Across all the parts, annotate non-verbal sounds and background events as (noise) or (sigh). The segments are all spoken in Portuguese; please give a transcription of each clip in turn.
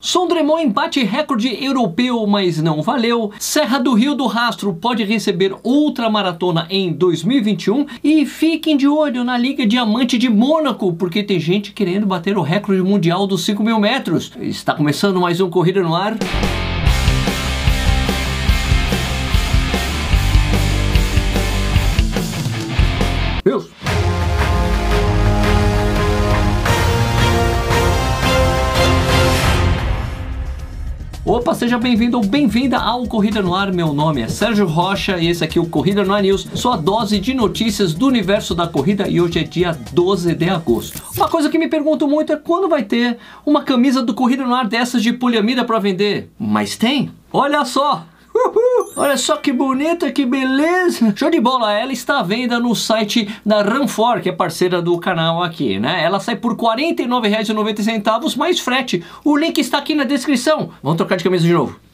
Sondremont bate recorde europeu, mas não valeu. Serra do Rio do Rastro pode receber outra maratona em 2021. E fiquem de olho na Liga Diamante de Mônaco, porque tem gente querendo bater o recorde mundial dos 5 mil metros. Está começando mais um Corrida no Ar. Deus! Opa, seja bem-vindo ou bem-vinda ao Corrida no Ar. Meu nome é Sérgio Rocha e esse aqui é o Corrida no Ar News, sua dose de notícias do universo da corrida e hoje é dia 12 de agosto. Uma coisa que me pergunto muito é quando vai ter uma camisa do Corrida no Ar dessas de poliamida para vender? Mas tem? Olha só! Uhul. Olha só que bonita, que beleza! Show de bola! Ela está à venda no site da Ranfor, que é parceira do canal aqui, né? Ela sai por R$ 49,90 mais frete. O link está aqui na descrição. Vamos trocar de camisa de novo.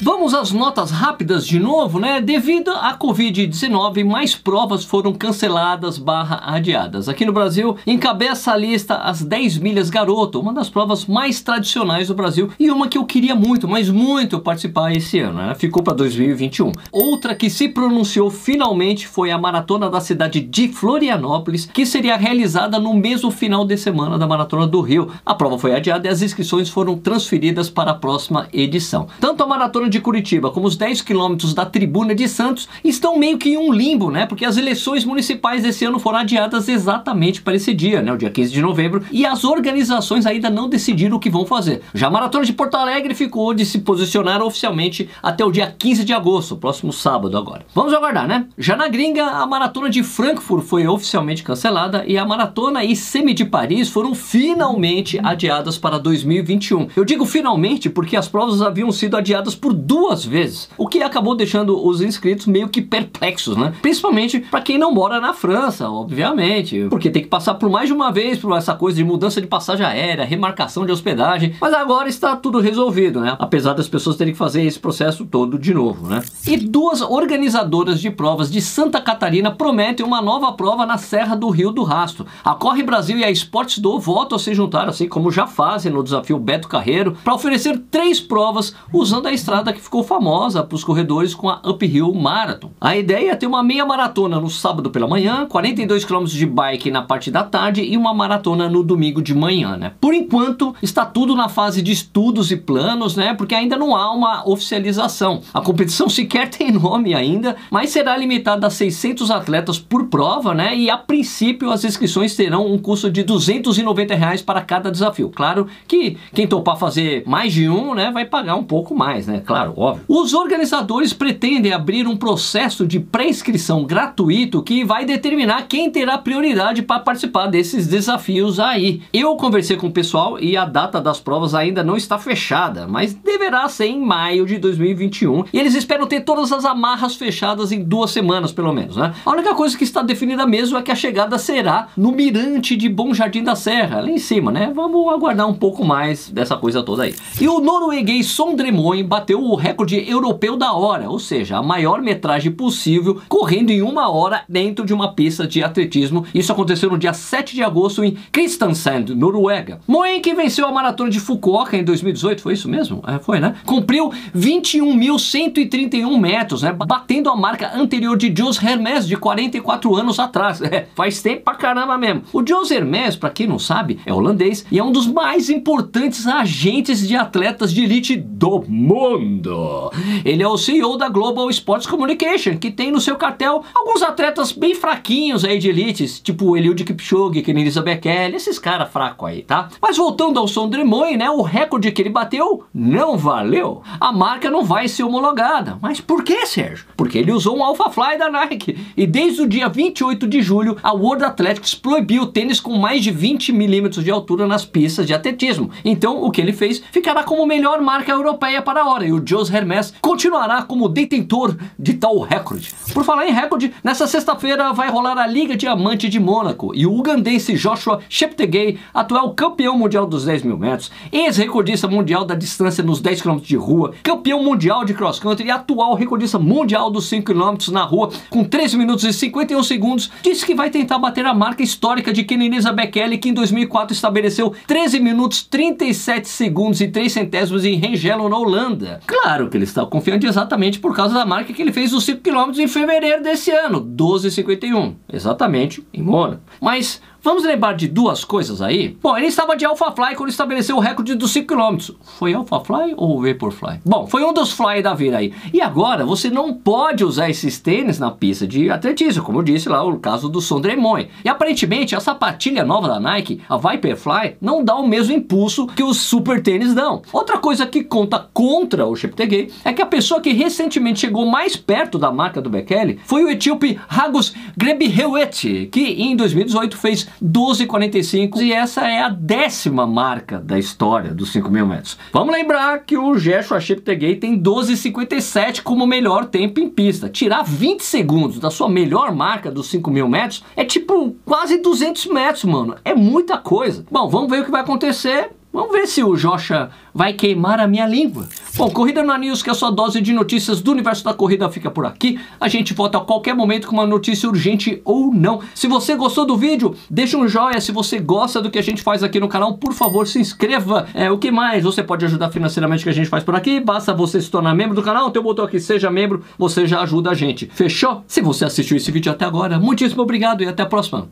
Vamos às notas rápidas de novo, né? Devido à Covid-19, mais provas foram canceladas barra adiadas. Aqui no Brasil, encabeça a lista as 10 milhas garoto, uma das provas mais tradicionais do Brasil e uma que eu queria muito, mas muito participar esse ano, né? Ficou para 2021. Outra que se pronunciou finalmente foi a maratona da cidade de Florianópolis, que seria realizada no mesmo final de semana da Maratona do Rio. A prova foi adiada e as inscrições foram transferidas para a próxima edição. Tanto a maratona Maratona de Curitiba, como os 10 quilômetros da Tribuna de Santos, estão meio que em um limbo, né? Porque as eleições municipais desse ano foram adiadas exatamente para esse dia, né? O dia 15 de novembro, e as organizações ainda não decidiram o que vão fazer. Já a Maratona de Porto Alegre ficou de se posicionar oficialmente até o dia 15 de agosto, próximo sábado agora. Vamos aguardar, né? Já na gringa, a Maratona de Frankfurt foi oficialmente cancelada e a Maratona e Semi de Paris foram finalmente adiadas para 2021. Eu digo finalmente porque as provas haviam sido adiadas por duas vezes, o que acabou deixando os inscritos meio que perplexos, né? Principalmente para quem não mora na França, obviamente, porque tem que passar por mais de uma vez por essa coisa de mudança de passagem aérea, remarcação de hospedagem, mas agora está tudo resolvido, né? Apesar das pessoas terem que fazer esse processo todo de novo, né? E duas organizadoras de provas de Santa Catarina prometem uma nova prova na Serra do Rio do Rastro. A Corre Brasil e a Esportes do voltam a se juntar, assim como já fazem no desafio Beto Carreiro, para oferecer três provas usando a estrada estrada que ficou famosa para os corredores com a Uphill Marathon. A ideia é ter uma meia maratona no sábado pela manhã, 42 km de bike na parte da tarde e uma maratona no domingo de manhã, né? Por enquanto, está tudo na fase de estudos e planos, né? Porque ainda não há uma oficialização. A competição (laughs) sequer tem nome ainda, mas será limitada a 600 atletas por prova, né? E a princípio as inscrições terão um custo de 290 reais para cada desafio. Claro que quem topar fazer mais de um, né, vai pagar um pouco mais, né? Claro, óbvio. Os organizadores pretendem abrir um processo de pré-inscrição gratuito que vai determinar quem terá prioridade para participar desses desafios aí. Eu conversei com o pessoal e a data das provas ainda não está fechada, mas deverá ser em maio de 2021 e eles esperam ter todas as amarras fechadas em duas semanas, pelo menos, né? A única coisa que está definida mesmo é que a chegada será no Mirante de Bom Jardim da Serra, lá em cima, né? Vamos aguardar um pouco mais dessa coisa toda aí. E o norueguês Sondremont bateu bateu o recorde europeu da hora, ou seja, a maior metragem possível, correndo em uma hora dentro de uma pista de atletismo. Isso aconteceu no dia 7 de agosto em Kristiansand, Noruega. Moen, que venceu a maratona de Fukuoka em 2018, foi isso mesmo? É, foi, né? Cumpriu 21.131 metros, né? Batendo a marca anterior de Jules Hermes de 44 anos atrás. (laughs) É, faz tempo pra caramba mesmo. O Jules Hermes, para quem não sabe, é holandês e é um dos mais importantes agentes de atletas de elite do mundo mundo. Ele é o CEO da Global Sports Communication, que tem no seu cartel alguns atletas bem fraquinhos aí de elites, tipo Eliud Kipchoge, Kenenisa Bekele, esses caras fracos aí, tá? Mas voltando ao Sondremoy, né, o recorde que ele bateu não valeu. A marca não vai ser homologada. Mas por que, Sérgio? Porque ele usou um Alpha Fly da Nike. E desde o dia 28 de julho, a World Athletics proibiu tênis com mais de 20 milímetros de altura nas pistas de atletismo. Então, o que ele fez ficará como melhor marca europeia para a hora. O Jos Hermes, continuará como detentor de tal recorde. Por falar em recorde, nessa sexta-feira vai rolar a Liga Diamante de Mônaco e o ugandense Joshua Cheptegei, atual campeão mundial dos 10 mil metros, ex-recordista mundial da distância nos 10 km de rua, campeão mundial de cross country e atual recordista mundial dos 5 km na rua, com 13 minutos e 51 segundos, disse que vai tentar bater a marca histórica de Kenenisa Bekele, que em 2004 estabeleceu 13 minutos 37 segundos e 3 centésimos em Rengelo, na Holanda. Claro que ele está confiante exatamente por causa da marca que ele fez nos 5 km em fevereiro desse ano, 12,51, exatamente em Mônaco. Mas Vamos lembrar de duas coisas aí? Bom, ele estava de AlphaFly quando estabeleceu o recorde dos 5 km. Foi AlphaFly ou Vaporfly? Bom, foi um dos fly da vida aí. E agora, você não pode usar esses tênis na pista de atletismo, como eu disse lá, o caso do Sondremoy. E aparentemente, a sapatilha nova da Nike, a Viperfly, não dá o mesmo impulso que os super tênis dão. Outra coisa que conta contra o Cheptegei é que a pessoa que recentemente chegou mais perto da marca do Bekele foi o etíope Ragus Grebihewet, que em 2018 fez 12,45 e essa é a décima marca da história dos 5 mil metros. Vamos lembrar que o Joshua Cheptegei tem 12,57 como melhor tempo em pista. Tirar 20 segundos da sua melhor marca dos 5 mil metros é tipo quase 200 metros, mano. É muita coisa. Bom, vamos ver o que vai acontecer Vamos ver se o Jocha vai queimar a minha língua. Bom, Corrida na News, que é a sua dose de notícias do universo da corrida, fica por aqui. A gente volta a qualquer momento com uma notícia urgente ou não. Se você gostou do vídeo, deixa um joinha. Se você gosta do que a gente faz aqui no canal, por favor, se inscreva. É, o que mais? Você pode ajudar financeiramente que a gente faz por aqui. Basta você se tornar membro do canal. Tem o botão aqui, seja membro, você já ajuda a gente. Fechou? Se você assistiu esse vídeo até agora, muitíssimo obrigado e até a próxima.